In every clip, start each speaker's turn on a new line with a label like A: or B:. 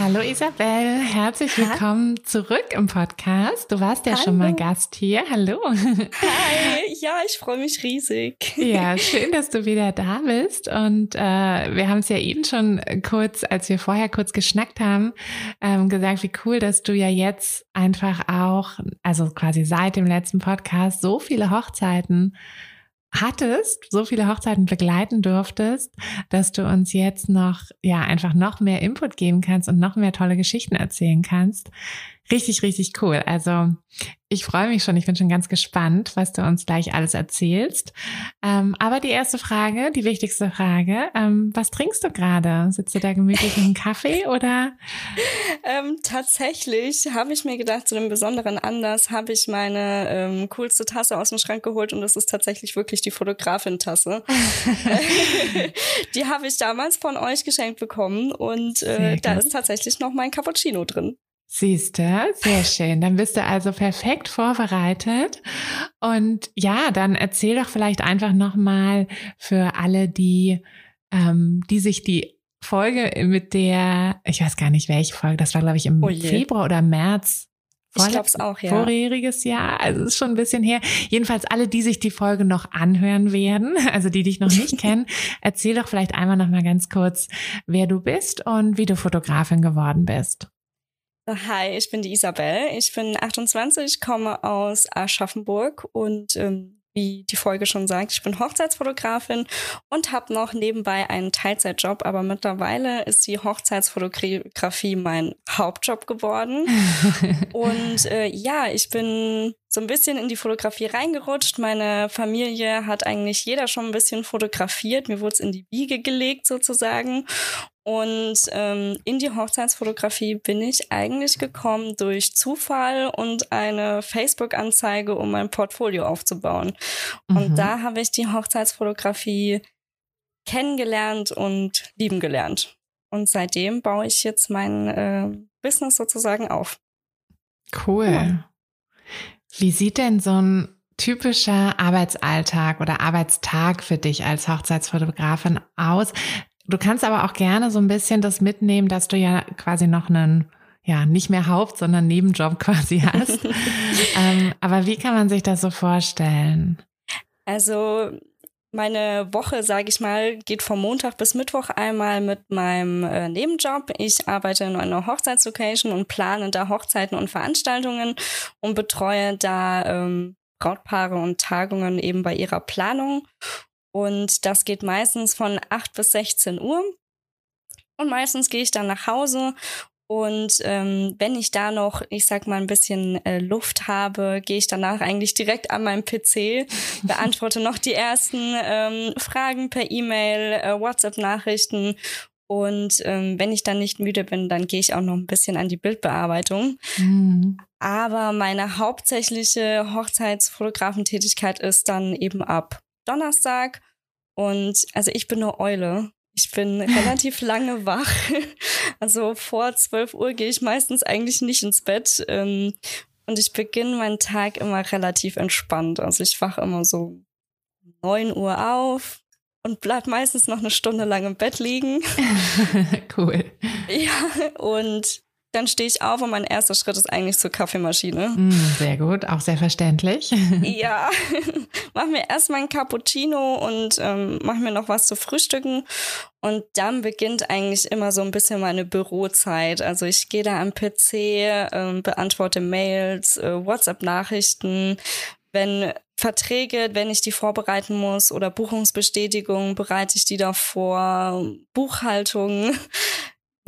A: Hallo Isabel, herzlich willkommen ha? zurück im Podcast. Du warst ja Hallo. schon mal Gast hier. Hallo.
B: Hi, ja, ich freue mich riesig.
A: Ja, schön, dass du wieder da bist. Und äh, wir haben es ja eben schon kurz, als wir vorher kurz geschnackt haben, ähm, gesagt, wie cool, dass du ja jetzt einfach auch, also quasi seit dem letzten Podcast, so viele Hochzeiten hattest, so viele Hochzeiten begleiten durftest, dass du uns jetzt noch, ja, einfach noch mehr Input geben kannst und noch mehr tolle Geschichten erzählen kannst. Richtig, richtig cool. Also ich freue mich schon. Ich bin schon ganz gespannt, was du uns gleich alles erzählst. Ähm, aber die erste Frage, die wichtigste Frage, ähm, was trinkst du gerade? Sitzt du da gemütlich mit einem Kaffee oder?
B: Ähm, tatsächlich habe ich mir gedacht, zu einem besonderen Anlass habe ich meine ähm, coolste Tasse aus dem Schrank geholt und das ist tatsächlich wirklich die Fotografin-Tasse. die habe ich damals von euch geschenkt bekommen und äh, da ist tatsächlich noch mein Cappuccino drin.
A: Siehst du, sehr schön. Dann bist du also perfekt vorbereitet. Und ja, dann erzähl doch vielleicht einfach nochmal für alle, die, ähm, die sich die Folge mit der, ich weiß gar nicht welche Folge, das war glaube ich im oh Februar oder März.
B: Ich glaube es auch, ja.
A: Vorheriges Jahr, also ist schon ein bisschen her. Jedenfalls alle, die sich die Folge noch anhören werden, also die dich noch nicht kennen, erzähl doch vielleicht einmal nochmal ganz kurz, wer du bist und wie du Fotografin geworden bist.
B: Hi, ich bin die Isabel. Ich bin 28, komme aus Aschaffenburg und ähm, wie die Folge schon sagt, ich bin Hochzeitsfotografin und habe noch nebenbei einen Teilzeitjob, aber mittlerweile ist die Hochzeitsfotografie mein Hauptjob geworden. und äh, ja, ich bin so ein bisschen in die Fotografie reingerutscht. Meine Familie hat eigentlich jeder schon ein bisschen fotografiert. Mir wurde es in die Wiege gelegt sozusagen. Und ähm, in die Hochzeitsfotografie bin ich eigentlich gekommen durch Zufall und eine Facebook-Anzeige, um mein Portfolio aufzubauen. Mhm. Und da habe ich die Hochzeitsfotografie kennengelernt und lieben gelernt. Und seitdem baue ich jetzt mein äh, Business sozusagen auf.
A: Cool. Ja. Wie sieht denn so ein typischer Arbeitsalltag oder Arbeitstag für dich als Hochzeitsfotografin aus? Du kannst aber auch gerne so ein bisschen das mitnehmen, dass du ja quasi noch einen, ja, nicht mehr Haupt, sondern Nebenjob quasi hast. ähm, aber wie kann man sich das so vorstellen?
B: Also meine Woche, sage ich mal, geht vom Montag bis Mittwoch einmal mit meinem äh, Nebenjob. Ich arbeite in einer Hochzeitslocation und plane da Hochzeiten und Veranstaltungen und betreue da ähm, Brautpaare und Tagungen eben bei ihrer Planung. Und das geht meistens von 8 bis 16 Uhr. Und meistens gehe ich dann nach Hause Und ähm, wenn ich da noch, ich sag mal, ein bisschen äh, Luft habe, gehe ich danach eigentlich direkt an meinem PC, beantworte noch die ersten ähm, Fragen per E-Mail, äh, WhatsApp-Nachrichten. Und ähm, wenn ich dann nicht müde bin, dann gehe ich auch noch ein bisschen an die Bildbearbeitung. Mhm. Aber meine hauptsächliche Hochzeitsfotografentätigkeit ist dann eben ab Donnerstag. Und also ich bin eine Eule. Ich bin relativ lange wach. Also vor 12 Uhr gehe ich meistens eigentlich nicht ins Bett. Ähm, und ich beginne meinen Tag immer relativ entspannt. Also ich wache immer so 9 Uhr auf und bleib meistens noch eine Stunde lang im Bett liegen.
A: cool.
B: Ja, und dann stehe ich auf und mein erster Schritt ist eigentlich zur Kaffeemaschine.
A: Mm, sehr gut, auch sehr verständlich.
B: ja, mach mir erstmal ein Cappuccino und ähm, mach mir noch was zu frühstücken. Und dann beginnt eigentlich immer so ein bisschen meine Bürozeit. Also ich gehe da am PC, ähm, beantworte Mails, äh, WhatsApp-Nachrichten. Wenn Verträge, wenn ich die vorbereiten muss oder Buchungsbestätigungen, bereite ich die davor, Buchhaltung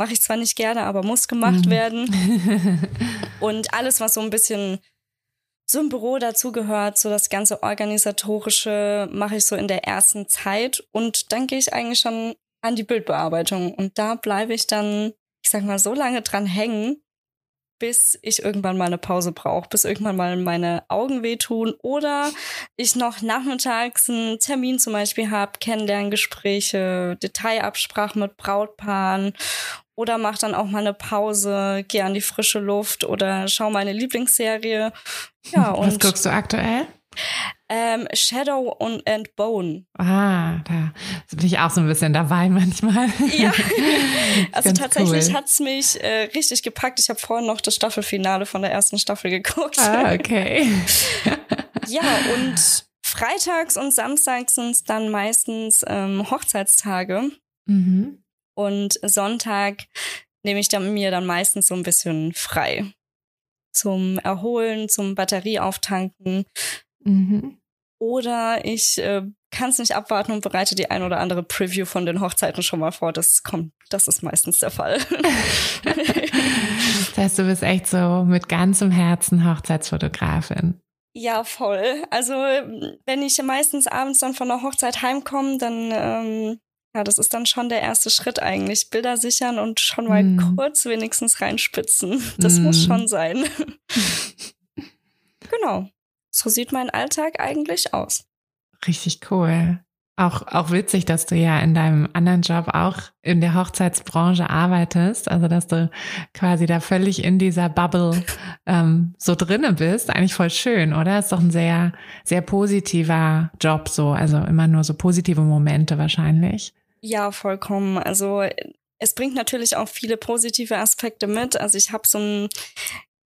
B: Mache ich zwar nicht gerne, aber muss gemacht mhm. werden. Und alles, was so ein bisschen so im Büro dazugehört, so das ganze organisatorische mache ich so in der ersten Zeit und dann gehe ich eigentlich schon an die Bildbearbeitung und da bleibe ich dann, ich sag mal, so lange dran hängen, bis ich irgendwann mal eine Pause brauche, bis irgendwann mal meine Augen wehtun oder ich noch nachmittags einen Termin zum Beispiel habe, Kennenlerngespräche, Detailabsprachen mit Brautpaaren oder mach dann auch mal eine Pause, gehe an die frische Luft oder schau meine Lieblingsserie.
A: Ja, und Was guckst du aktuell?
B: Ähm, Shadow und and Bone.
A: Ah, da bin ich auch so ein bisschen dabei manchmal.
B: Ja, also tatsächlich cool. hat's mich äh, richtig gepackt. Ich habe vorhin noch das Staffelfinale von der ersten Staffel geguckt.
A: Ah, okay.
B: ja, und freitags und samstags sind dann meistens ähm, Hochzeitstage. Mhm. Und Sonntag nehme ich dann, mir dann meistens so ein bisschen frei. Zum Erholen, zum Batterieauftanken. Mhm. Oder ich äh, kann es nicht abwarten und bereite die ein oder andere Preview von den Hochzeiten schon mal vor. Das kommt, das ist meistens der Fall.
A: das heißt, du bist echt so mit ganzem Herzen Hochzeitsfotografin.
B: Ja, voll. Also wenn ich meistens abends dann von der Hochzeit heimkomme, dann ähm, ja, das ist dann schon der erste Schritt eigentlich. Bilder sichern und schon mal mm. kurz wenigstens reinspitzen. Das mm. muss schon sein. genau. So sieht mein Alltag eigentlich aus.
A: Richtig cool. Auch, auch witzig, dass du ja in deinem anderen Job auch in der Hochzeitsbranche arbeitest. Also, dass du quasi da völlig in dieser Bubble ähm, so drinne bist. Eigentlich voll schön, oder? Ist doch ein sehr, sehr positiver Job so. Also immer nur so positive Momente wahrscheinlich.
B: Ja, vollkommen. Also es bringt natürlich auch viele positive Aspekte mit. Also ich habe so ein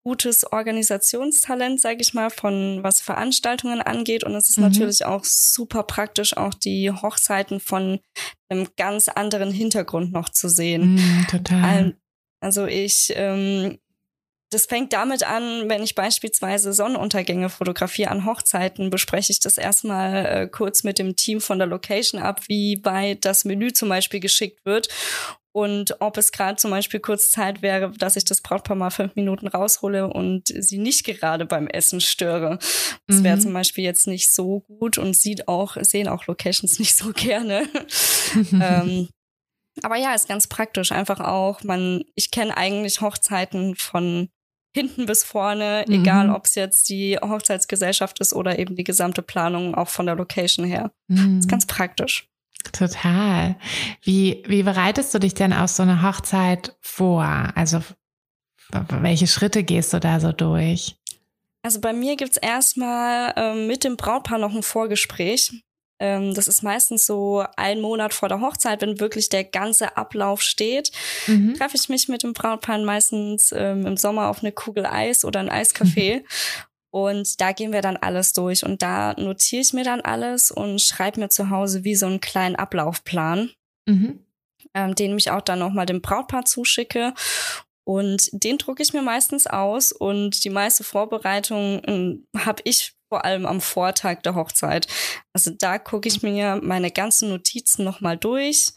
B: gutes Organisationstalent, sage ich mal, von was Veranstaltungen angeht. Und es ist mhm. natürlich auch super praktisch, auch die Hochzeiten von einem ganz anderen Hintergrund noch zu sehen.
A: Mhm, total.
B: Also ich ähm, das fängt damit an, wenn ich beispielsweise Sonnenuntergänge fotografiere an Hochzeiten, bespreche ich das erstmal äh, kurz mit dem Team von der Location ab, wie weit das Menü zum Beispiel geschickt wird und ob es gerade zum Beispiel kurz Zeit wäre, dass ich das Brautpaar mal fünf Minuten raushole und sie nicht gerade beim Essen störe. Das wäre mhm. zum Beispiel jetzt nicht so gut und sieht auch, sehen auch Locations nicht so gerne. ähm, aber ja, ist ganz praktisch. Einfach auch, man, ich kenne eigentlich Hochzeiten von hinten bis vorne, mhm. egal ob es jetzt die Hochzeitsgesellschaft ist oder eben die gesamte Planung auch von der Location her. Mhm. ist ganz praktisch.
A: Total. Wie, wie bereitest du dich denn auf so eine Hochzeit vor? Also welche Schritte gehst du da so durch?
B: Also bei mir gibt's erstmal ähm, mit dem Brautpaar noch ein Vorgespräch. Ähm, das ist meistens so ein Monat vor der Hochzeit, wenn wirklich der ganze Ablauf steht. Mhm. Treffe ich mich mit dem Brautpaar meistens ähm, im Sommer auf eine Kugel Eis oder ein Eiscafé. Mhm. Und da gehen wir dann alles durch. Und da notiere ich mir dann alles und schreibe mir zu Hause wie so einen kleinen Ablaufplan, mhm. ähm, den ich auch dann nochmal dem Brautpaar zuschicke. Und den drucke ich mir meistens aus und die meiste Vorbereitung ähm, habe ich vor allem am Vortag der Hochzeit. Also da gucke ich mir meine ganzen Notizen nochmal durch,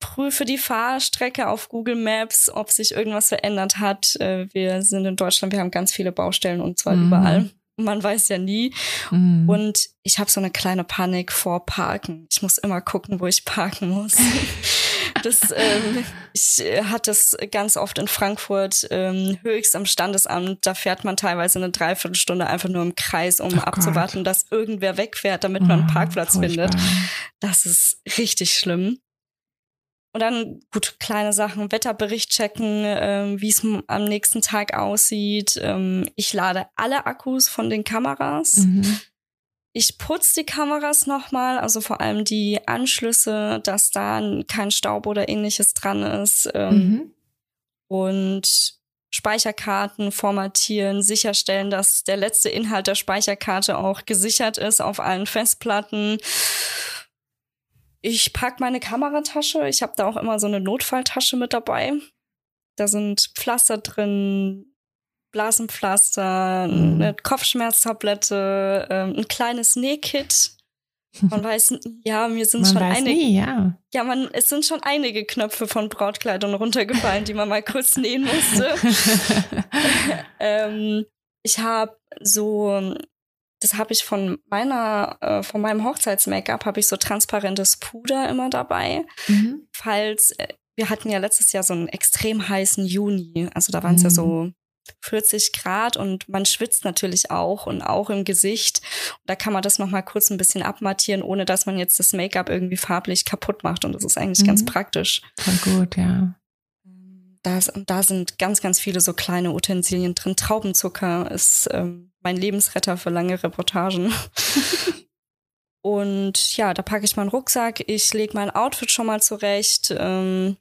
B: prüfe die Fahrstrecke auf Google Maps, ob sich irgendwas verändert hat. Äh, wir sind in Deutschland, wir haben ganz viele Baustellen und zwar mhm. überall. Man weiß ja nie. Mhm. Und ich habe so eine kleine Panik vor Parken. Ich muss immer gucken, wo ich parken muss. das, ähm, ich äh, hatte es ganz oft in Frankfurt ähm, höchst am Standesamt. Da fährt man teilweise eine Dreiviertelstunde einfach nur im Kreis, um oh abzuwarten, Gott. dass irgendwer wegfährt, damit man einen oh, Parkplatz furchtbar. findet. Das ist richtig schlimm. Und dann, gut, kleine Sachen, Wetterbericht checken, ähm, wie es am nächsten Tag aussieht. Ähm, ich lade alle Akkus von den Kameras. Mhm. Ich putze die Kameras nochmal, also vor allem die Anschlüsse, dass da kein Staub oder ähnliches dran ist. Ähm, mhm. Und Speicherkarten formatieren, sicherstellen, dass der letzte Inhalt der Speicherkarte auch gesichert ist auf allen Festplatten. Ich pack meine Kameratasche. Ich habe da auch immer so eine Notfalltasche mit dabei. Da sind Pflaster drin, Blasenpflaster, mhm. eine Kopfschmerztablette, ähm, ein kleines Nähkit. Man weiß, ja, mir sind schon einige. Nie, ja, ja man, es sind schon einige Knöpfe von Brautkleidern runtergefallen, die man mal kurz nähen musste. ähm, ich habe so das habe ich von meiner, äh, von meinem Hochzeits-Make-up habe ich so transparentes Puder immer dabei. Mhm. Falls, äh, wir hatten ja letztes Jahr so einen extrem heißen Juni. Also da waren es mhm. ja so 40 Grad und man schwitzt natürlich auch und auch im Gesicht. Da kann man das nochmal kurz ein bisschen abmattieren, ohne dass man jetzt das Make-up irgendwie farblich kaputt macht. Und das ist eigentlich mhm. ganz praktisch.
A: Voll gut, ja.
B: Da, da sind ganz, ganz viele so kleine Utensilien drin. Traubenzucker ist ähm, mein Lebensretter für lange Reportagen. und ja, da packe ich meinen Rucksack, ich lege mein Outfit schon mal zurecht. Ähm,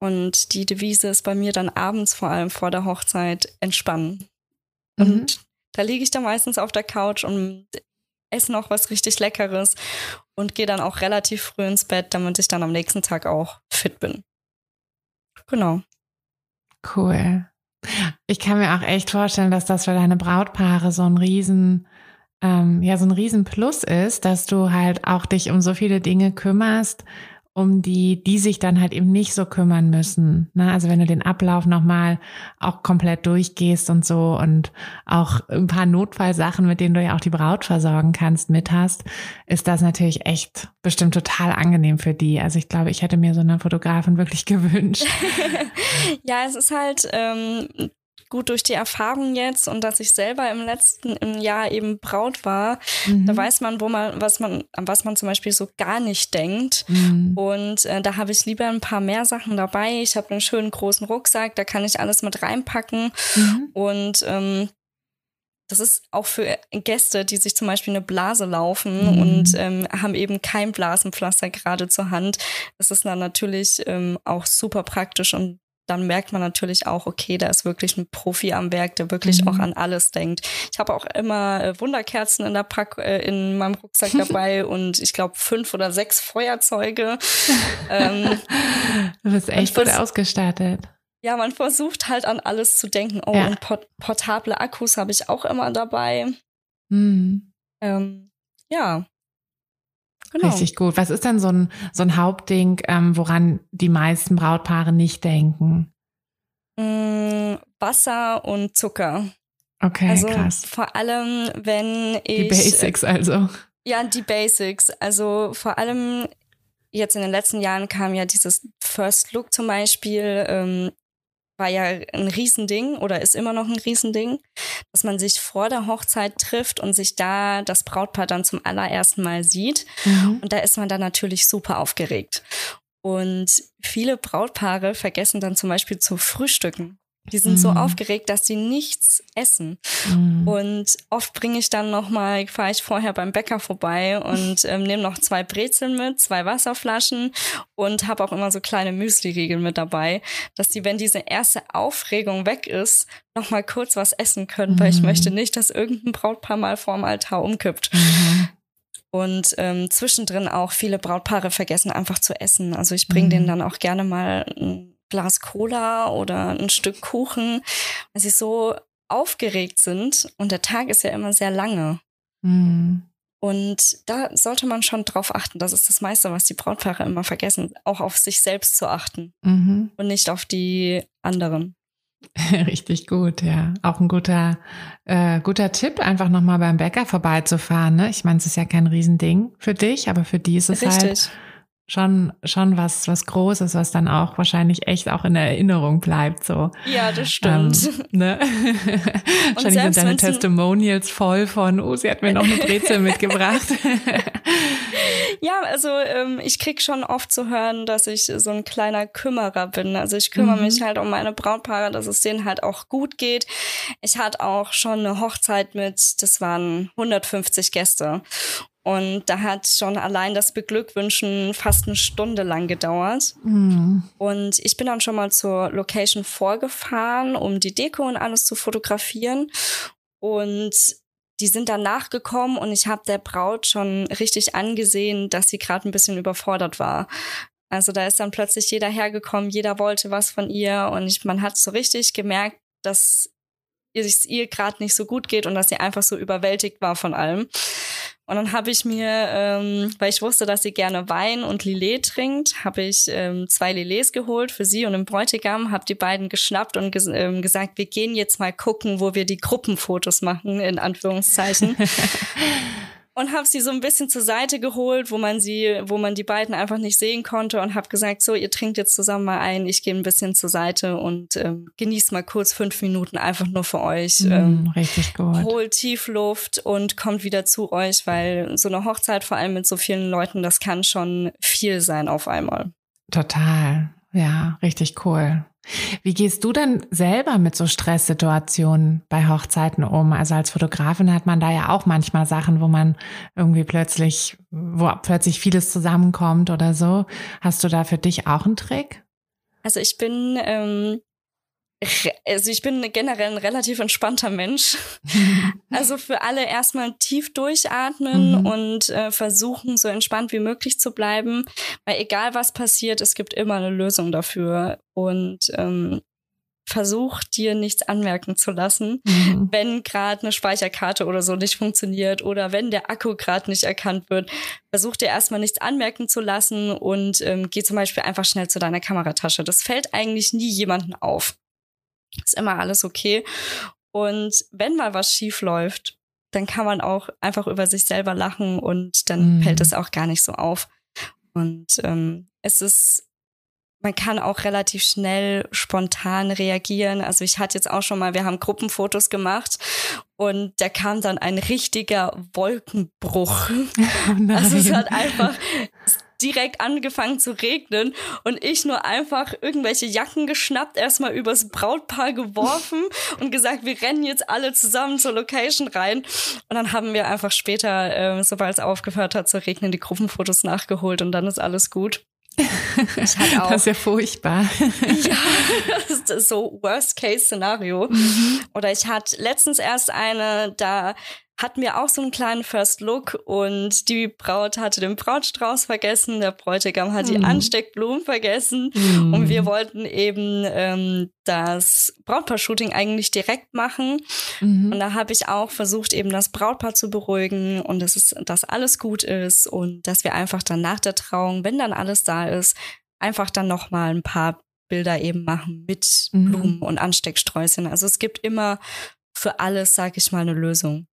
B: und die Devise ist bei mir dann abends vor allem vor der Hochzeit entspannen. Mhm. Und da liege ich dann meistens auf der Couch und esse noch was richtig Leckeres und gehe dann auch relativ früh ins Bett, damit ich dann am nächsten Tag auch fit bin. Genau.
A: Cool. Ich kann mir auch echt vorstellen, dass das für deine Brautpaare so ein Riesen, ähm, ja, so ein Riesenplus ist, dass du halt auch dich um so viele Dinge kümmerst, um die, die sich dann halt eben nicht so kümmern müssen. Ne? Also wenn du den Ablauf nochmal auch komplett durchgehst und so und auch ein paar Notfallsachen, mit denen du ja auch die Braut versorgen kannst, mit hast, ist das natürlich echt bestimmt total angenehm für die. Also ich glaube, ich hätte mir so eine Fotografin wirklich gewünscht.
B: ja, es ist halt ähm, gut durch die Erfahrung jetzt und dass ich selber im letzten im Jahr eben Braut war, mhm. da weiß man, wo man, was man, an was man zum Beispiel so gar nicht denkt. Mhm. Und äh, da habe ich lieber ein paar mehr Sachen dabei. Ich habe einen schönen großen Rucksack, da kann ich alles mit reinpacken. Mhm. Und ähm, das ist auch für Gäste, die sich zum Beispiel eine Blase laufen mhm. und ähm, haben eben kein Blasenpflaster gerade zur Hand. Das ist dann natürlich ähm, auch super praktisch und dann merkt man natürlich auch, okay, da ist wirklich ein Profi am Werk, der wirklich mhm. auch an alles denkt. Ich habe auch immer äh, Wunderkerzen in der Pack äh, in meinem Rucksack dabei und ich glaube fünf oder sechs Feuerzeuge. ähm,
A: du bist echt gut ausgestattet.
B: Ja, man versucht halt an alles zu denken. Oh, ja. und port portable Akkus habe ich auch immer dabei. Mhm. Ähm, ja,
A: Genau. Richtig gut. Was ist denn so ein, so ein Hauptding, ähm, woran die meisten Brautpaare nicht denken?
B: Mm, Wasser und Zucker.
A: Okay,
B: also
A: krass.
B: Vor allem, wenn ich.
A: Die Basics also.
B: Ja, die Basics. Also vor allem jetzt in den letzten Jahren kam ja dieses First Look zum Beispiel. Ähm, war ja ein Riesending oder ist immer noch ein Riesending, dass man sich vor der Hochzeit trifft und sich da das Brautpaar dann zum allerersten Mal sieht. Mhm. Und da ist man dann natürlich super aufgeregt. Und viele Brautpaare vergessen dann zum Beispiel zu frühstücken. Die sind mm. so mhm. aufgeregt, dass sie nichts essen. Mm. Und oft bringe ich dann nochmal, fahre ich vorher beim Bäcker vorbei und ähm, nehme noch zwei Brezeln mit, zwei Wasserflaschen und habe auch immer so kleine Müsli-Riegel mit dabei, dass die, wenn diese erste Aufregung weg ist, nochmal kurz was essen können, mm. weil ich mhm. möchte nicht, dass irgendein Brautpaar mal vorm Altar umkippt. -hmm. Und ähm, zwischendrin auch viele Brautpaare vergessen einfach zu essen. Also ich bringe denen dann auch gerne mal Glas Cola oder ein Stück Kuchen, weil sie so aufgeregt sind und der Tag ist ja immer sehr lange. Mhm. Und da sollte man schon drauf achten. Das ist das meiste, was die Brautpaare immer vergessen, auch auf sich selbst zu achten mhm. und nicht auf die anderen.
A: Richtig gut, ja. Auch ein guter, äh, guter Tipp, einfach nochmal beim Bäcker vorbeizufahren. Ne? Ich meine, es ist ja kein Riesending für dich, aber für die ist es halt Richtig. halt schon, schon was, was Großes, was dann auch wahrscheinlich echt auch in Erinnerung bleibt, so.
B: Ja, das stimmt. Ähm, ne?
A: wahrscheinlich sind deine Testimonials voll von, oh, sie hat mir noch eine Brezel mitgebracht.
B: ja, also ähm, ich krieg schon oft zu hören, dass ich so ein kleiner Kümmerer bin. Also ich kümmere mhm. mich halt um meine Brautpaare, dass es denen halt auch gut geht. Ich hatte auch schon eine Hochzeit mit, das waren 150 Gäste. Und da hat schon allein das Beglückwünschen fast eine Stunde lang gedauert. Mhm. Und ich bin dann schon mal zur Location vorgefahren, um die Deko und alles zu fotografieren. Und die sind dann nachgekommen und ich habe der Braut schon richtig angesehen, dass sie gerade ein bisschen überfordert war. Also da ist dann plötzlich jeder hergekommen, jeder wollte was von ihr und ich, man hat so richtig gemerkt, dass es ihr gerade nicht so gut geht und dass sie einfach so überwältigt war von allem. Und dann habe ich mir, ähm, weil ich wusste, dass sie gerne Wein und Lillet trinkt, habe ich ähm, zwei Lillets geholt für sie und den Bräutigam, habe die beiden geschnappt und ges ähm, gesagt, wir gehen jetzt mal gucken, wo wir die Gruppenfotos machen, in Anführungszeichen. und habe sie so ein bisschen zur Seite geholt, wo man sie, wo man die beiden einfach nicht sehen konnte und habe gesagt, so, ihr trinkt jetzt zusammen mal ein, ich gehe ein bisschen zur Seite und ähm, genießt mal kurz fünf Minuten einfach nur für euch. Mm,
A: ähm, richtig gut.
B: Holt Tiefluft und kommt wieder zu euch, weil so eine Hochzeit vor allem mit so vielen Leuten, das kann schon viel sein auf einmal.
A: Total. Ja, richtig cool. Wie gehst du denn selber mit so Stresssituationen bei Hochzeiten um? Also als Fotografin hat man da ja auch manchmal Sachen, wo man irgendwie plötzlich, wo plötzlich vieles zusammenkommt oder so. Hast du da für dich auch einen Trick?
B: Also ich bin ähm, also ich bin generell ein relativ entspannter Mensch. also für alle erstmal tief durchatmen mhm. und äh, versuchen, so entspannt wie möglich zu bleiben. Weil egal was passiert, es gibt immer eine Lösung dafür. Und ähm, versuch dir nichts anmerken zu lassen, mhm. wenn gerade eine Speicherkarte oder so nicht funktioniert oder wenn der Akku gerade nicht erkannt wird. Versuch dir erstmal nichts anmerken zu lassen und ähm, geh zum Beispiel einfach schnell zu deiner Kameratasche. Das fällt eigentlich nie jemanden auf. Ist immer alles okay. Und wenn mal was schief läuft, dann kann man auch einfach über sich selber lachen und dann mhm. fällt es auch gar nicht so auf. Und ähm, es ist, man kann auch relativ schnell spontan reagieren. Also ich hatte jetzt auch schon mal, wir haben Gruppenfotos gemacht und da kam dann ein richtiger Wolkenbruch. Oh also es hat einfach direkt angefangen zu regnen und ich nur einfach irgendwelche Jacken geschnappt, erstmal übers Brautpaar geworfen und gesagt, wir rennen jetzt alle zusammen zur Location rein. Und dann haben wir einfach später, äh, sobald es aufgehört hat zu regnen, die Gruppenfotos nachgeholt und dann ist alles gut.
A: Ich hatte auch, das ist ja furchtbar.
B: ja, das ist so Worst-Case-Szenario. Mhm. Oder ich hatte letztens erst eine, da hatten wir auch so einen kleinen First Look und die Braut hatte den Brautstrauß vergessen, der Bräutigam hat die mhm. Ansteckblumen vergessen mm. und wir wollten eben ähm, das Brautpaar-Shooting eigentlich direkt machen mhm. und da habe ich auch versucht eben das Brautpaar zu beruhigen und dass es, dass alles gut ist und dass wir einfach dann nach der Trauung, wenn dann alles da ist, einfach dann noch mal ein paar Bilder eben machen mit mhm. Blumen und Anstecksträußchen. Also es gibt immer für alles, sag ich mal, eine Lösung.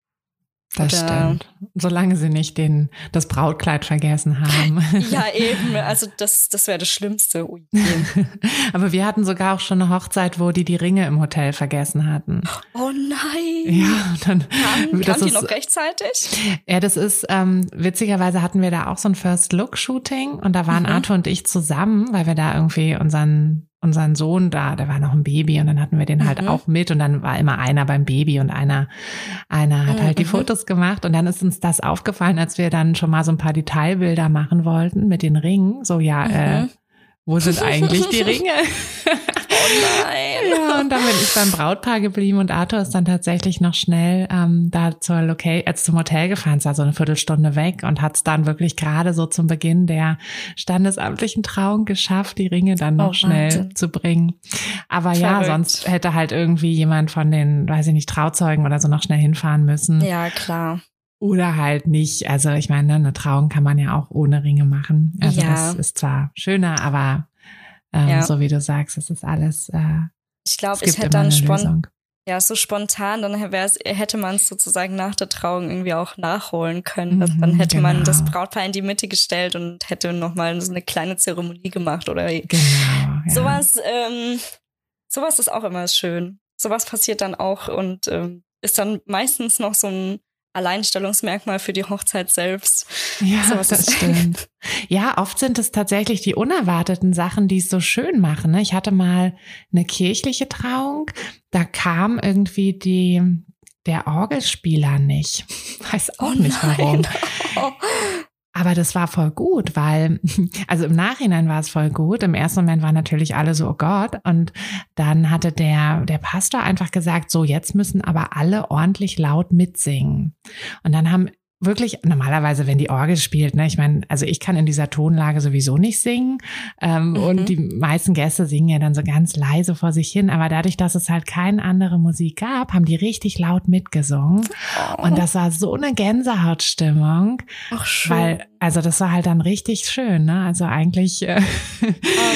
A: Das stimmt. Solange sie nicht den, das Brautkleid vergessen haben.
B: Ja, eben. Also das, das wäre das Schlimmste. Ui.
A: Aber wir hatten sogar auch schon eine Hochzeit, wo die die Ringe im Hotel vergessen hatten.
B: Oh nein.
A: Ja, dann.
B: Kamen, kamen die noch rechtzeitig?
A: Ja, das ist, ähm, witzigerweise hatten wir da auch so ein First-Look-Shooting und da waren mhm. Arthur und ich zusammen, weil wir da irgendwie unseren unseren Sohn da, der war noch ein Baby und dann hatten wir den halt mhm. auch mit und dann war immer einer beim Baby und einer, einer hat halt die mhm. Fotos gemacht und dann ist uns das aufgefallen, als wir dann schon mal so ein paar Detailbilder machen wollten mit den Ringen. So, ja, äh, mhm. äh, wo sind eigentlich die Ringe?
B: Oh nein.
A: Ja, und dann bin ich beim Brautpaar geblieben und Arthur ist dann tatsächlich noch schnell ähm, da zur Location, äh, zum Hotel gefahren, es war so eine Viertelstunde weg und hat es dann wirklich gerade so zum Beginn der standesamtlichen Trauung geschafft, die Ringe dann noch oh, schnell Wahnsinn. zu bringen. Aber Verrückt. ja, sonst hätte halt irgendwie jemand von den, weiß ich nicht, Trauzeugen oder so noch schnell hinfahren müssen.
B: Ja, klar.
A: Oder halt nicht. Also ich meine, eine Trauung kann man ja auch ohne Ringe machen. Also
B: Ja.
A: das ist zwar schöner, aber ähm,
B: Ja.
A: so wie du sagst, es ist alles. Äh,
B: Ich glaube,
A: es
B: ich hätte dann
A: eine
B: spon
A: Lösung.
B: ja, so spontan, dann hätte man es sozusagen nach der Trauung irgendwie auch nachholen können. Dann
A: Mhm,
B: hätte man das
A: genau.
B: Brautpaar in die Mitte gestellt und hätte nochmal so eine kleine Zeremonie gemacht oder
A: Genau. Ja.
B: sowas. Ähm, sowas ist auch immer schön. Sowas passiert dann auch und ähm, ist dann meistens noch so ein Alleinstellungsmerkmal für die Hochzeit selbst.
A: Ja,
B: sowas
A: das stimmt. Ja, oft sind es tatsächlich die unerwarteten Sachen, die es so schön machen. ne? Ich hatte mal eine kirchliche Trauung, da kam irgendwie die, der Orgelspieler nicht. Weiß auch nicht warum.
B: Oh,
A: Aber das war voll gut, weil, also im Nachhinein war es voll gut. Im ersten Moment waren natürlich alle so, oh Gott. Und dann hatte der, der Pastor einfach gesagt, so, jetzt müssen aber alle ordentlich laut mitsingen. Und dann haben wirklich, normalerweise, wenn die Orgel spielt, ne, ich meine, also ich kann in dieser Tonlage sowieso nicht singen. Ähm,
B: Mhm.
A: Und die meisten Gäste singen ja dann so ganz leise vor sich hin. Aber dadurch, dass es halt keine andere Musik gab, haben die richtig laut mitgesungen. Und das war so eine Gänsehautstimmung.
B: Ach, schön.
A: Weil, also das war halt dann richtig schön, ne? Also eigentlich, äh,
B: oh,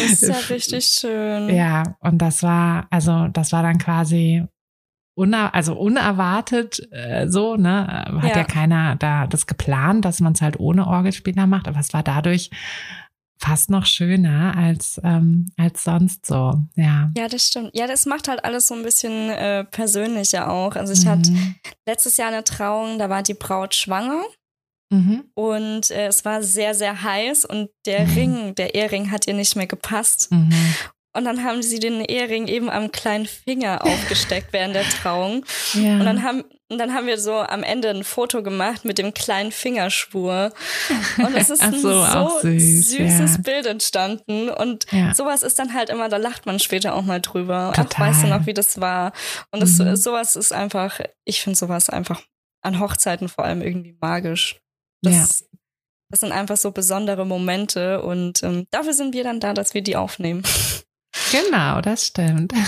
B: das ist ja richtig schön.
A: ja, und das war, also das war dann quasi uner, also unerwartet äh, so, ne? Hat ja.
B: Ja.
A: keiner da das geplant, dass man es halt ohne Orgelspieler macht, aber es war dadurch fast noch schöner als, ähm, als sonst so, ja.
B: Ja, das stimmt. Ja, das macht halt alles so ein bisschen äh, persönlicher auch. Also ich hatte
A: Mhm.
B: letztes Jahr eine Trauung, da war die Braut schwanger
A: Mhm.
B: und äh, es war sehr, sehr heiß und der
A: Mhm.
B: Ring, der Ehering hat ihr nicht mehr gepasst.
A: Mhm.
B: Und dann haben sie den Ehering eben am kleinen Finger aufgesteckt während der Trauung.
A: Ja.
B: Und dann haben, und dann haben wir so am Ende ein Foto gemacht mit dem kleinen Fingerschwur. Und es ist
A: Ach
B: ein
A: so,
B: so,
A: süß,
B: süßes
A: ja.
B: Bild entstanden. Und
A: Ja.
B: sowas ist dann halt immer, da lacht man später auch mal drüber. Ach,
A: Total.
B: weißt du noch, wie das war? Und das,
A: Mhm.
B: sowas ist einfach, ich finde sowas einfach an Hochzeiten vor allem irgendwie magisch. Das, das sind einfach so besondere Momente und ähm, dafür sind wir dann da, dass wir die aufnehmen.
A: Genau, das stimmt.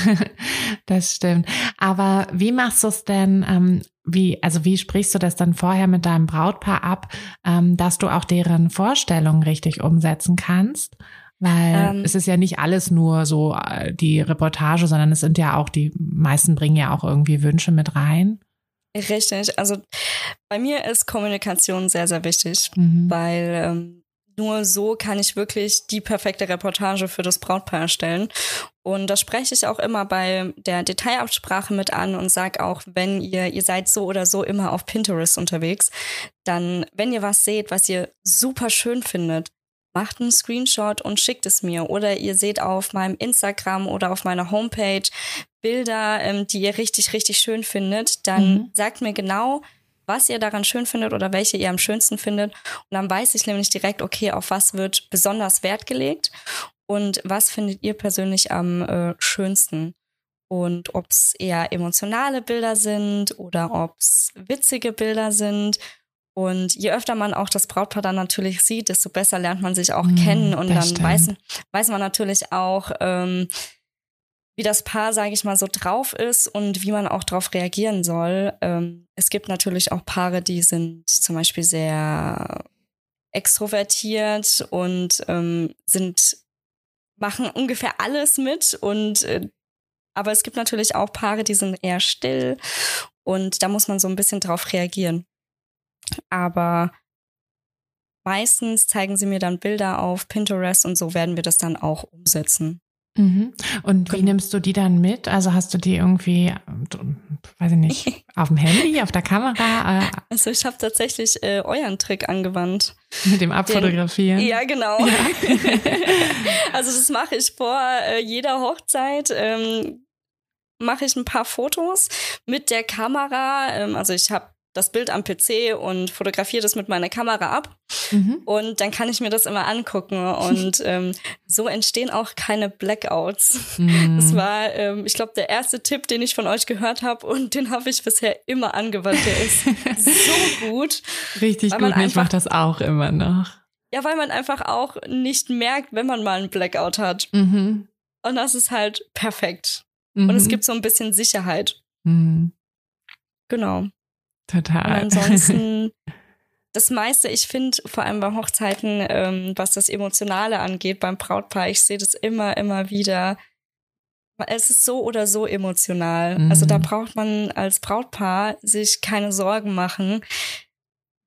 A: Das stimmt. Aber wie machst du es denn, ähm, wie, also wie sprichst du das dann vorher mit deinem Brautpaar ab, ähm, dass du auch deren Vorstellungen richtig umsetzen kannst? Weil
B: Ähm.
A: es ist ja nicht alles nur so äh, die Reportage, sondern es sind ja auch, die meisten bringen ja auch irgendwie Wünsche mit rein.
B: Richtig. Also bei mir ist Kommunikation sehr, sehr wichtig,
A: Mhm.
B: weil ähm, nur so kann ich wirklich die perfekte Reportage für das Brautpaar erstellen. Und das spreche ich auch immer bei der Detailabsprache mit an und sage auch, wenn ihr, ihr seid so oder so immer auf Pinterest unterwegs, dann, wenn ihr was seht, was ihr super schön findet, macht einen Screenshot und schickt es mir. Oder ihr seht auf meinem Instagram oder auf meiner Homepage Bilder, ähm, die ihr richtig, richtig schön findet, dann
A: Mhm.
B: sagt mir genau, was ihr daran schön findet oder welche ihr am schönsten findet. Und dann weiß ich nämlich direkt, okay, auf was wird besonders Wert gelegt und was findet ihr persönlich am äh, schönsten. Und ob es eher emotionale Bilder sind oder ob es witzige Bilder sind. Und je öfter man auch das Brautpaar dann natürlich sieht, desto besser lernt man sich auch
A: Mm,
B: kennen. Und dann weiß, weiß man natürlich auch, ähm, wie das Paar, sage ich mal, so drauf ist und wie man auch darauf reagieren soll. Ähm, es gibt natürlich auch Paare, die sind zum Beispiel sehr extrovertiert und ähm, sind machen ungefähr alles mit und äh, aber es gibt natürlich auch Paare, die sind eher still und da muss man so ein bisschen drauf reagieren. Aber meistens zeigen sie mir dann Bilder auf Pinterest und so werden wir das dann auch umsetzen.
A: Mhm. Und wie
B: Genau.
A: nimmst du die dann mit? Also hast du die irgendwie, äh, weiß ich nicht, auf dem Handy, auf der Kamera, äh,
B: Also ich habe tatsächlich äh, euren Trick angewandt.
A: mit dem Abfotografieren?
B: Ja, genau.
A: Ja.
B: also das mache ich vor äh, jeder Hochzeit. Ähm, mache ich ein paar Fotos mit der Kamera. Ähm, also ich habe das Bild am PC und fotografiere das mit meiner Kamera ab.
A: Mhm.
B: Und dann kann ich mir das immer angucken. Und ähm, so entstehen auch keine Blackouts.
A: Mhm.
B: Das war, ähm, ich glaube, der erste Tipp, den ich von euch gehört habe und den habe ich bisher immer angewandt. Der ist so gut.
A: Richtig gut,
B: man
A: ich mache das auch immer noch.
B: Ja, weil man einfach auch nicht merkt, wenn man mal einen Blackout hat.
A: Mhm.
B: Und das ist halt perfekt.
A: Mhm.
B: Und es gibt so ein bisschen Sicherheit.
A: Mhm.
B: Genau.
A: Total.
B: Und ansonsten das meiste, ich finde, vor allem bei Hochzeiten, ähm, was das Emotionale angeht, beim Brautpaar, ich sehe das immer, immer wieder. Es ist so oder so emotional. Mhm. Also da mhm. braucht man als Brautpaar sich keine Sorgen machen.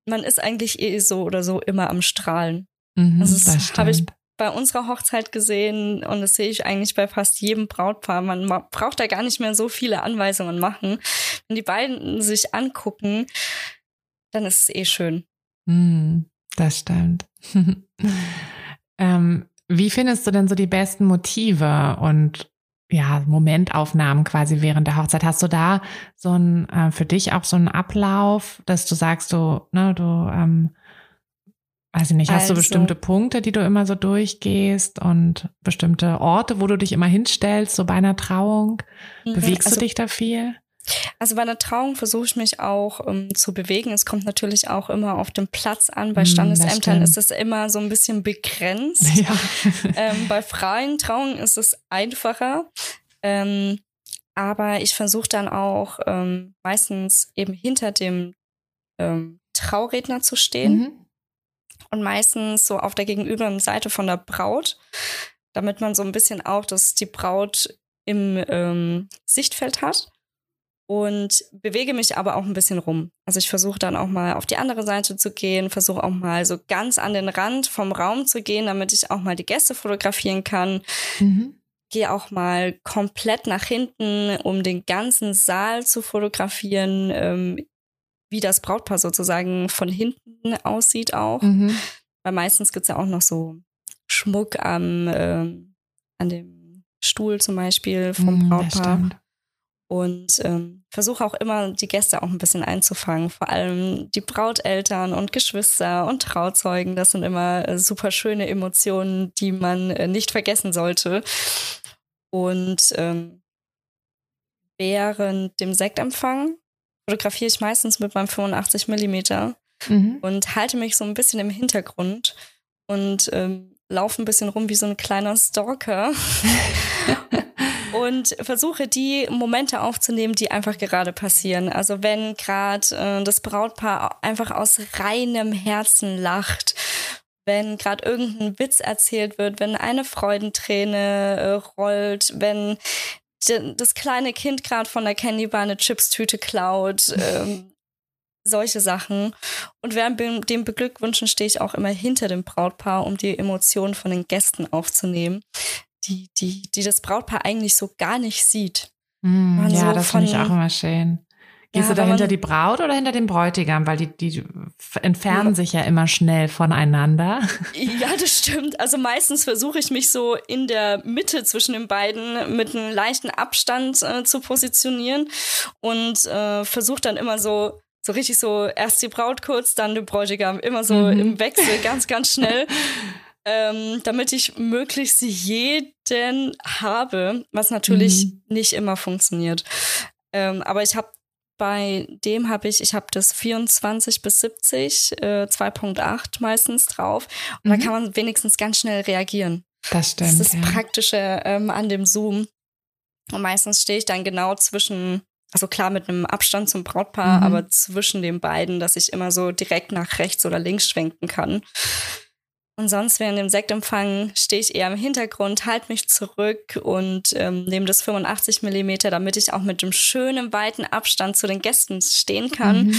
B: Man ist eigentlich eh so oder so immer am Strahlen.
A: Mhm, also das habe ich
B: bei unserer Hochzeit gesehen und das sehe ich eigentlich bei fast jedem Brautpaar. Man braucht da gar nicht mehr so viele Anweisungen machen. Wenn die beiden sich angucken, dann ist es eh schön.
A: Mm, das stimmt. ähm, wie findest du denn so die besten Motive und ja, Momentaufnahmen quasi während der Hochzeit? Hast du da so ein äh, für dich auch so einen Ablauf, dass du sagst, du, ne, du ähm, weiß ich nicht, hast also, du bestimmte Punkte, die du immer so durchgehst und bestimmte Orte, wo du dich immer hinstellst, so bei einer Trauung? Mhm, Bewegst also, du dich da viel?
B: Also bei einer Trauung versuche ich mich auch ähm, zu bewegen. Es kommt natürlich auch immer auf den Platz an. Bei hm, Standesämtern ist es immer so ein bisschen begrenzt. Ja. ähm, bei freien Trauungen ist es einfacher. Ähm, aber ich versuche dann auch ähm, meistens eben hinter dem ähm, Trauredner zu stehen. Mhm. Und meistens so auf der gegenüberen Seite von der Braut, damit man so ein bisschen auch, dass die Braut im ähm, Sichtfeld hat und bewege mich aber auch ein bisschen rum. Also ich versuche dann auch mal auf die andere Seite zu gehen, versuche auch mal so ganz an den Rand vom Raum zu gehen, damit ich auch mal die Gäste fotografieren kann. Mhm. Gehe auch mal komplett nach hinten, um den ganzen Saal zu fotografieren, ähm, wie das Brautpaar sozusagen von hinten aussieht auch. Mhm. Weil meistens gibt's ja auch noch so Schmuck am, äh, an dem Stuhl zum Beispiel vom mhm, Brautpaar und ähm, versuche auch immer die Gäste auch ein bisschen einzufangen. Vor allem die Brauteltern und Geschwister und Trauzeugen. Das sind immer äh, super schöne Emotionen, die man äh, nicht vergessen sollte. Und ähm, während dem Sektempfang fotografiere ich meistens mit meinem 85 Millimeter mhm. und halte mich so ein bisschen im Hintergrund und ähm, laufe ein bisschen rum wie so ein kleiner Stalker. und versuche die Momente aufzunehmen, die einfach gerade passieren. Also wenn gerade äh, das Brautpaar einfach aus reinem Herzen lacht, wenn gerade irgendein Witz erzählt wird, wenn eine Freudenträne äh, rollt, wenn das kleine Kind gerade von der Candybar eine Chipstüte klaut, ähm, solche Sachen. Und während dem Beglückwünschen stehe ich auch immer hinter dem Brautpaar, um die Emotionen von den Gästen aufzunehmen die, die, die das Brautpaar eigentlich so gar nicht sieht.
A: Mm, ja, so das finde ich auch immer schön. Gehst ja, du da hinter die Braut oder hinter den Bräutigam? Weil die, die entfernen ja. sich ja immer schnell voneinander.
B: Ja, das stimmt. Also meistens versuche ich mich so in der Mitte zwischen den beiden mit einem leichten Abstand äh, zu positionieren und äh, versuche dann immer so so richtig so erst die Braut kurz, dann der Bräutigam, immer so mhm. im Wechsel, ganz, ganz schnell. ähm, damit ich möglichst jeden habe, was natürlich mhm. nicht immer funktioniert. Ähm, aber ich habe bei dem habe ich, ich habe das 24 bis 70, äh, 2.8 meistens drauf. Und mhm. da kann man wenigstens ganz schnell reagieren.
A: Das stimmt.
B: Das ist das ja. Praktische ähm, an dem Zoom. Und meistens stehe ich dann genau zwischen, also klar mit einem Abstand zum Brautpaar, mhm. aber zwischen den beiden, dass ich immer so direkt nach rechts oder links schwenken kann. Und sonst während dem Sektempfang stehe ich eher im Hintergrund, halte mich zurück und ähm, nehme das 85 Millimeter, damit ich auch mit dem schönen weiten Abstand zu den Gästen stehen kann mhm.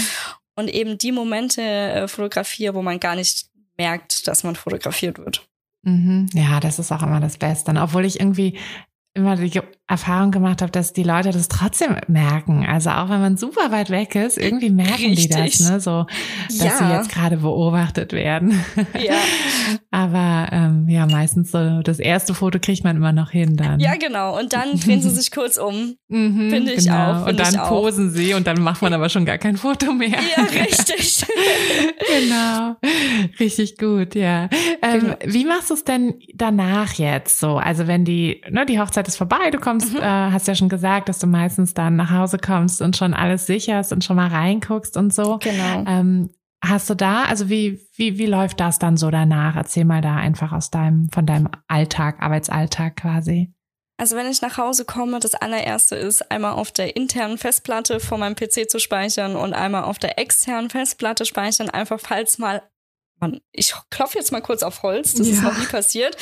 B: und eben die Momente äh, fotografiere, wo man gar nicht merkt, dass man fotografiert wird.
A: Mhm. Ja, das ist auch immer das Beste. Obwohl ich irgendwie immer die Erfahrung gemacht habe, dass die Leute das trotzdem merken. Also auch wenn man super weit weg ist, irgendwie merken Richtig. die das, ne? So, dass ja. sie jetzt gerade beobachtet werden. Ja. Aber ähm, ja, meistens so das erste Foto kriegt man immer noch hin dann.
B: Ja, genau. Und dann drehen sie sich kurz um. Mhm, Finde ich genau. auch.
A: Find und dann posen auch. sie und dann macht man aber schon gar kein Foto mehr.
B: Ja, richtig.
A: genau. Richtig gut, ja. Ähm, genau. Wie machst du es denn danach jetzt so? Also wenn die, ne, die Hochzeit ist vorbei, du kommst, mhm. äh, hast ja schon gesagt, dass du meistens dann nach Hause kommst und schon alles sicherst und schon mal reinguckst und so.
B: Genau.
A: Ähm, Hast du da, also wie, wie, wie läuft das dann so danach? Erzähl mal da einfach aus deinem, von deinem Alltag, Arbeitsalltag quasi.
B: Also wenn ich nach Hause komme, das allererste ist, einmal auf der internen Festplatte vor meinem PC zu speichern und einmal auf der externen Festplatte speichern, einfach falls mal ich klopfe jetzt mal kurz auf Holz, das ja. ist noch nie passiert.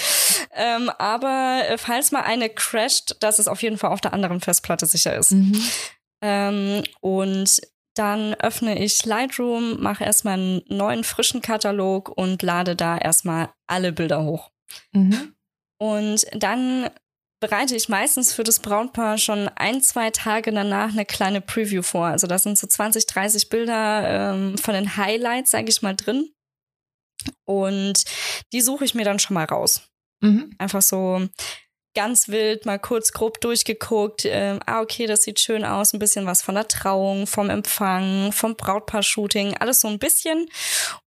B: Ähm, aber äh, falls mal eine crasht, dass es auf jeden Fall auf der anderen Festplatte sicher ist. Mhm. Ähm, und dann öffne ich Lightroom, mache erstmal einen neuen frischen Katalog und lade da erstmal alle Bilder hoch. Mhm. Und dann bereite ich meistens für das Brautpaar schon ein, zwei Tage danach eine kleine Preview vor. Also da sind so 20, 30 Bilder ähm, von den Highlights, sage ich mal, drin. Und die suche ich mir dann schon mal raus. Mhm. Einfach so ganz wild mal kurz grob durchgeguckt. Ähm, ah, okay, das sieht schön aus. Ein bisschen was von der Trauung, vom Empfang, vom Brautpaar-Shooting, alles so ein bisschen.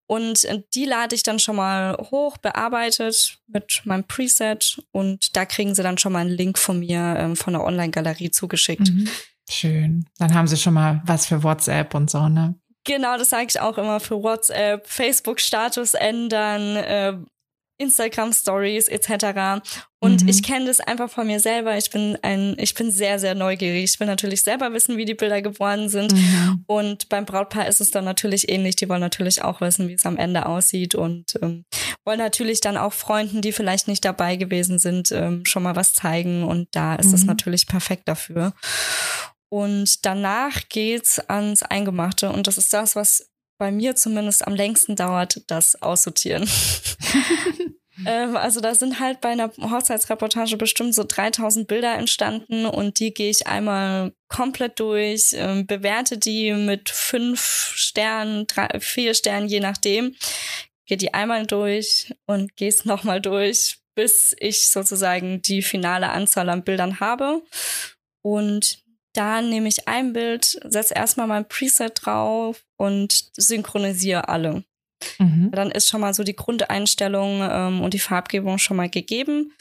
B: Und äh, die lade ich dann schon mal hoch, bearbeitet mit meinem Preset und da kriegen sie dann schon mal einen Link von mir ähm, von der Online-Galerie zugeschickt. Mhm.
A: Schön. Dann haben sie schon mal was für WhatsApp und so, ne?
B: Genau, das sage ich auch immer für WhatsApp, Facebook-Status ändern, äh, Instagram Stories etc. Und mhm. ich kenne das einfach von mir selber. Ich bin ein, ich bin sehr, sehr neugierig. Ich will natürlich selber wissen, wie die Bilder geworden sind. Mhm. Und beim Brautpaar ist es dann natürlich ähnlich. Die wollen natürlich auch wissen, wie es am Ende aussieht und ähm, wollen natürlich dann auch Freunden, die vielleicht nicht dabei gewesen sind, ähm, schon mal was zeigen. Und da ist es mhm. natürlich perfekt dafür. Und danach geht's ans Eingemachte. Und das ist das, was bei mir zumindest am längsten dauert, das aussortieren. ähm, also da sind halt bei einer Hochzeitsreportage bestimmt so 3000 Bilder entstanden und die gehe ich einmal komplett durch, ähm, bewerte die mit fünf Sternen, drei, vier Sternen, je nachdem. Gehe die einmal durch und gehe es nochmal durch, bis ich sozusagen die finale Anzahl an Bildern habe. Und da nehme ich ein Bild, setze erstmal mein Preset drauf und synchronisiere alle. Mhm. Dann ist schon mal so die Grundeinstellung ähm, und die Farbgebung schon mal gegeben.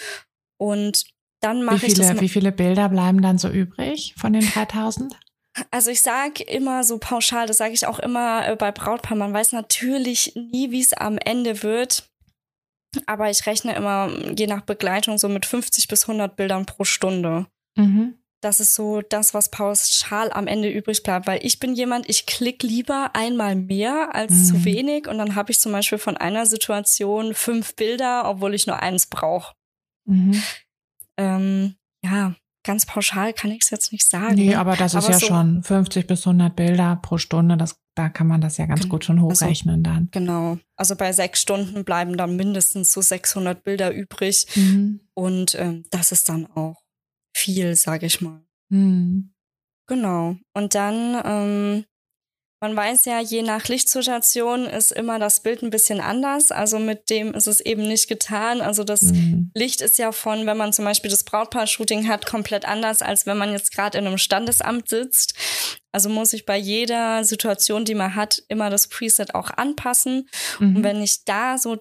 B: Und dann mache ich das.
A: Wie viele Bilder bleiben dann so übrig von den 3000?
B: Also ich sage immer so pauschal, das sage ich auch immer äh, bei Brautpaar, man weiß natürlich nie, wie es am Ende wird. Aber ich rechne immer je nach Begleitung so mit 50 bis 100 Bildern pro Stunde. Mhm das ist so das, was pauschal am Ende übrig bleibt. Weil ich bin jemand, ich klick lieber einmal mehr als mhm. zu wenig. Und dann habe ich zum Beispiel von einer Situation fünf Bilder, obwohl ich nur eins brauche. Mhm. Ähm, ja, ganz pauschal kann ich es jetzt nicht sagen.
A: Nee, aber das ist aber ja so, schon 50 bis 100 Bilder pro Stunde. Das, da kann man das ja ganz gut schon also hochrechnen also, dann.
B: Genau. Also bei sechs Stunden bleiben dann mindestens so 600 Bilder übrig. Mhm. Und ähm, das ist dann auch viel, sage ich mal. Mhm. Genau. Und dann, ähm, man weiß ja, je nach Lichtsituation ist immer das Bild ein bisschen anders. Also mit dem ist es eben nicht getan. Also das mhm. Licht ist ja von, wenn man zum Beispiel das Brautpaar-Shooting hat, komplett anders, als wenn man jetzt gerade in einem Standesamt sitzt. Also muss ich bei jeder Situation, die man hat, immer das Preset auch anpassen. Mhm. Und wenn ich da so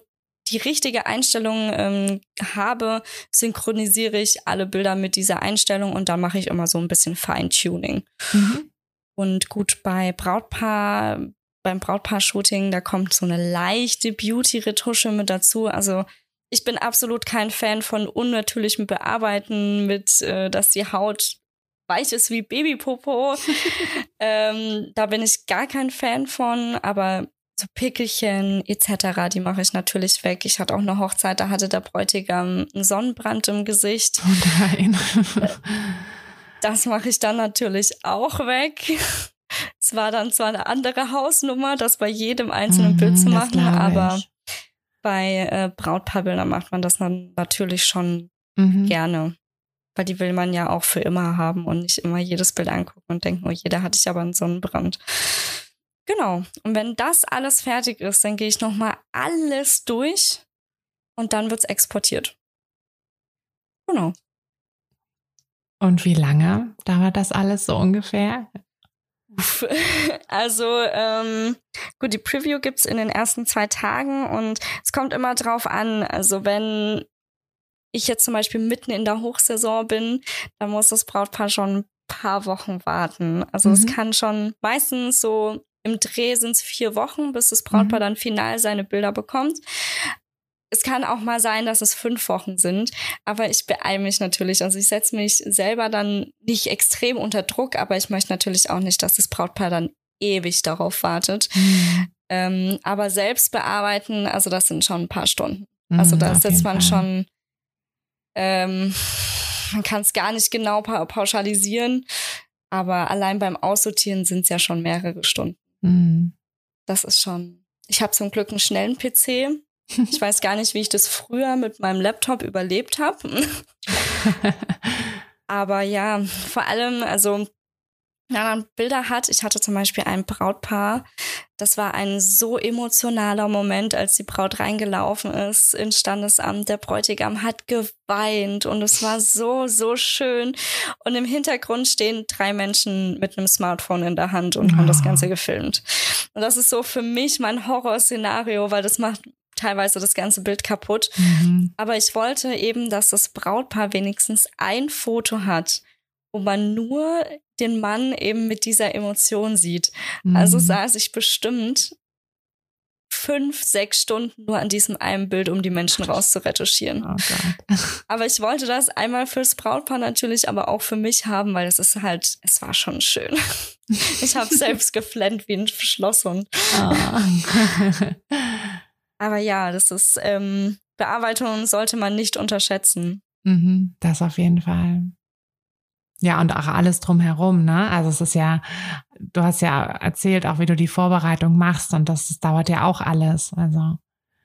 B: die richtige Einstellung ähm, habe, synchronisiere ich alle Bilder mit dieser Einstellung und dann mache ich immer so ein bisschen Feintuning. Mhm. Und gut, bei Brautpaar, beim Brautpaar-Shooting, da kommt so eine leichte Beauty-Retusche mit dazu. Also ich bin absolut kein Fan von unnatürlichem Bearbeiten mit, äh, dass die Haut weich ist wie Babypopo. ähm, da bin ich gar kein Fan von, aber so Pickelchen etc., die mache ich natürlich weg. Ich hatte auch eine Hochzeit, da hatte der Bräutigam einen Sonnenbrand im Gesicht.
A: Oh nein.
B: Das mache ich dann natürlich auch weg. Es war dann zwar eine andere Hausnummer, das bei jedem einzelnen mhm, Bild zu machen, aber bei äh, Brautpaarbildern macht man das dann natürlich schon mhm. gerne. Weil die will man ja auch für immer haben und nicht immer jedes Bild angucken und denken, oh, jeder hatte ich aber einen Sonnenbrand. Genau. Und wenn das alles fertig ist, dann gehe ich nochmal alles durch und dann wird's exportiert. Genau.
A: Und wie lange dauert das alles so ungefähr?
B: Also, ähm, gut, die Preview gibt's in den ersten zwei Tagen und es kommt immer drauf an. Also, wenn ich jetzt zum Beispiel mitten in der Hochsaison bin, dann muss das Brautpaar schon ein paar Wochen warten. Also, mhm. es kann schon meistens so im Dreh sind es vier Wochen, bis das Brautpaar mhm. dann final seine Bilder bekommt. es kann auch mal sein, dass es fünf Wochen sind, aber ich beeile mich natürlich. Also ich setze mich selber dann nicht extrem unter Druck, aber ich möchte natürlich auch nicht, dass das Brautpaar dann ewig darauf wartet. Mhm. Ähm, aber selbst bearbeiten, also das sind schon ein paar Stunden. Mhm, also da sitzt man Fall. schon, ähm, man kann es gar nicht genau pa pauschalisieren, aber allein beim Aussortieren sind es ja schon mehrere Stunden. Mhm. Das ist schon. Ich habe zum Glück einen schnellen PC. Ich weiß gar nicht, wie ich das früher mit meinem Laptop überlebt habe. Aber ja, vor allem, also wenn man Bilder hat, ich hatte zum Beispiel ein Brautpaar, das war ein so emotionaler Moment, als die Braut reingelaufen ist ins Standesamt. Der Bräutigam hat geweint und es war so, so schön. Und im Hintergrund stehen drei Menschen mit einem Smartphone in der Hand und oh. haben das ah. Ganze gefilmt. Und das ist so für mich mein Horrorszenario, weil das macht teilweise das ganze Bild kaputt. Mhm. Aber ich wollte eben, dass das Brautpaar wenigstens ein Foto hat, wo man nur den Mann eben mit dieser Emotion sieht. Also mhm. Also saß ich bestimmt fünf, sechs Stunden nur an diesem einen Bild, um die Menschen rauszuretuschieren. Oh aber ich wollte das einmal fürs Brautpaar natürlich, aber auch für mich haben, weil es ist halt, es war schon schön. Ich habe selbst geflennt wie ein Schloss und. Oh. Aber ja, das ist ähm, Bearbeitung sollte man nicht unterschätzen.
A: Mhm, das auf jeden Fall. Ja, und auch alles drumherum, ne? Also es ist ja, du hast ja erzählt, auch wie du die Vorbereitung machst und das, das dauert ja auch alles. Also.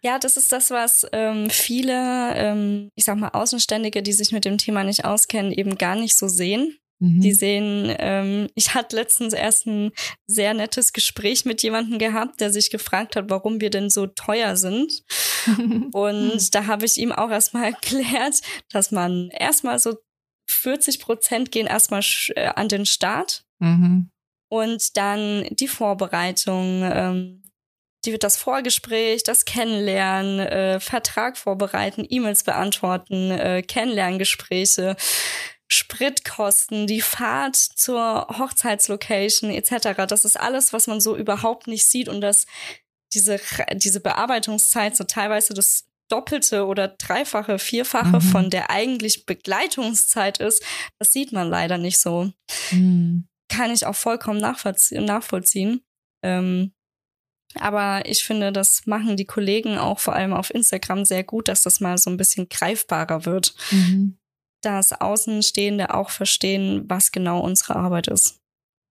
B: Ja, das ist das, was ähm, viele, ähm, ich sag mal, Außenständige, die sich mit dem Thema nicht auskennen, eben gar nicht so sehen. Mhm. Die sehen, ähm, ich hatte letztens erst ein sehr nettes Gespräch mit jemandem gehabt, der sich gefragt hat, warum wir denn so teuer sind. Und da habe ich ihm auch erstmal erklärt, dass man erstmal so 40 Prozent gehen erstmal äh, an den Start. Mhm. Und dann die Vorbereitung, ähm, die wird das Vorgespräch, das Kennenlernen, äh, Vertrag vorbereiten, E-Mails beantworten, äh, Kennenlerngespräche Spritkosten, die Fahrt zur Hochzeitslocation etc. Das ist alles, was man so überhaupt nicht sieht und dass diese, diese Bearbeitungszeit so teilweise das Doppelte oder Dreifache, Vierfache mhm. von der eigentlich Begleitungszeit ist, das sieht man leider nicht so. Mhm. Kann ich auch vollkommen nachvollziehen. nachvollziehen. Ähm, aber ich finde, das machen die Kollegen auch vor allem auf Instagram sehr gut, dass das mal so ein bisschen greifbarer wird. Mhm dass Außenstehende auch verstehen, was genau unsere Arbeit ist.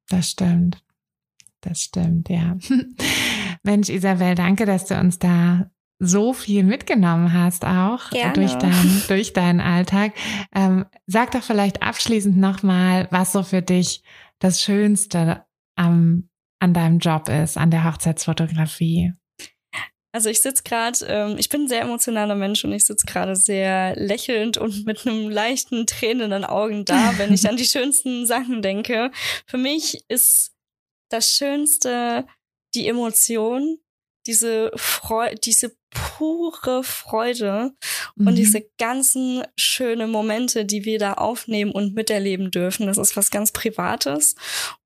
A: Das stimmt. Das stimmt, ja. Mensch, Isabel, danke, dass du uns da so viel mitgenommen hast auch Gerne. durch deinen durch deinen Alltag. Ähm, sag doch vielleicht abschließend nochmal, was so für dich das Schönste am, an deinem Job ist, an der Hochzeitsfotografie.
B: Also ich sitze gerade, ähm, ich bin ein sehr emotionaler Mensch und ich sitze gerade sehr lächelnd und mit einem leichten Tränen in den Augen da, wenn ich an die schönsten Sachen denke. Für mich ist das Schönste die Emotion, diese Freude, diese pure Freude mhm. und diese ganzen schönen Momente, die wir da aufnehmen und miterleben dürfen. Das ist was ganz Privates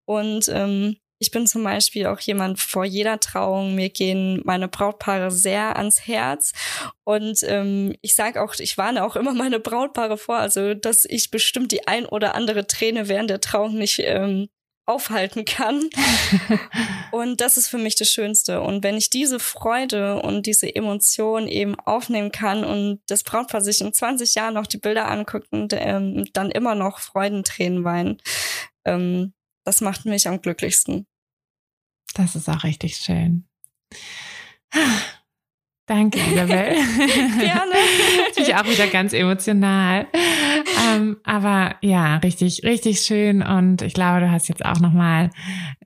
B: und ähm, ich bin zum Beispiel auch jemand vor jeder Trauung, mir gehen meine Brautpaare sehr ans Herz. Und ähm, ich sage auch, ich warne auch immer meine Brautpaare vor, also dass ich bestimmt die ein oder andere Träne während der Trauung nicht ähm, aufhalten kann. und das ist für mich das Schönste. Und wenn ich diese Freude und diese Emotion eben aufnehmen kann und das Brautpaar sich in 20 Jahren noch die Bilder anguckt und ähm, dann immer noch Freudentränen weinen, ähm, das macht mich am glücklichsten.
A: Das ist auch richtig schön. Danke, Isabel.
B: Gerne.
A: ich auch wieder ganz emotional. Ähm, aber ja, richtig, richtig schön. Und ich glaube, du hast jetzt auch nochmal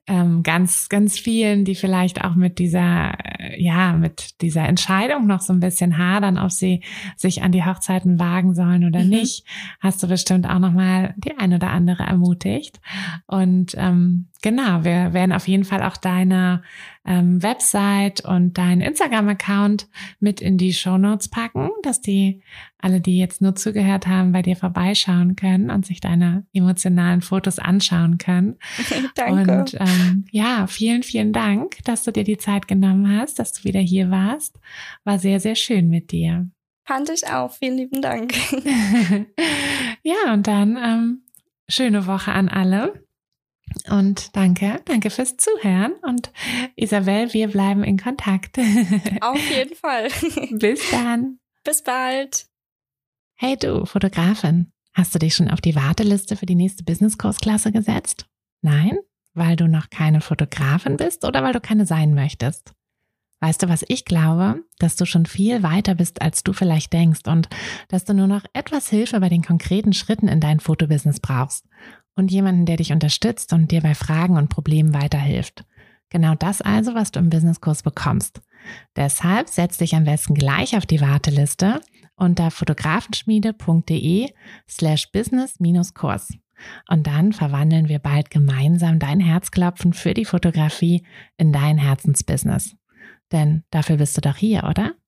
A: ähm, ganz, ganz vielen, die vielleicht auch mit dieser, äh, ja, mit dieser Entscheidung noch so ein bisschen hadern, ob sie sich an die Hochzeiten wagen sollen oder mhm. nicht, hast du bestimmt auch nochmal die ein oder andere ermutigt. Und ähm, genau, wir werden auf jeden Fall auch deine ähm, Website und deinen Instagram-Account mit in die Show Notes packen, dass die alle, die jetzt nur zugehört haben, bei dir vorbeischauen können und sich deine emotionalen Fotos anschauen können.
B: Danke.
A: Und ähm, ja, vielen, vielen Dank, dass du dir die Zeit genommen hast, dass du wieder hier warst. War sehr, sehr schön mit dir.
B: Fand ich auch. Vielen lieben Dank.
A: ja, und dann ähm, schöne Woche an alle. Und danke, danke fürs Zuhören. Und Isabel, wir bleiben in Kontakt.
B: Auf jeden Fall.
A: Bis dann.
B: Bis bald.
A: Hey du, Fotografin, hast du dich schon auf die Warteliste für die nächste Business-Kursklasse gesetzt? Nein? Weil du noch keine Fotografin bist oder weil du keine sein möchtest? Weißt du, was ich glaube? Dass du schon viel weiter bist, als du vielleicht denkst und dass du nur noch etwas Hilfe bei den konkreten Schritten in dein Fotobusiness brauchst und jemanden, der dich unterstützt und dir bei Fragen und Problemen weiterhilft. Genau das also, was du im Businesskurs bekommst. Deshalb setz dich am besten gleich auf die Warteliste unter fotografenschmiede.de slash business-kurs. Und dann verwandeln wir bald gemeinsam dein Herzklopfen für die Fotografie in dein Herzensbusiness. Denn dafür bist du doch hier, oder?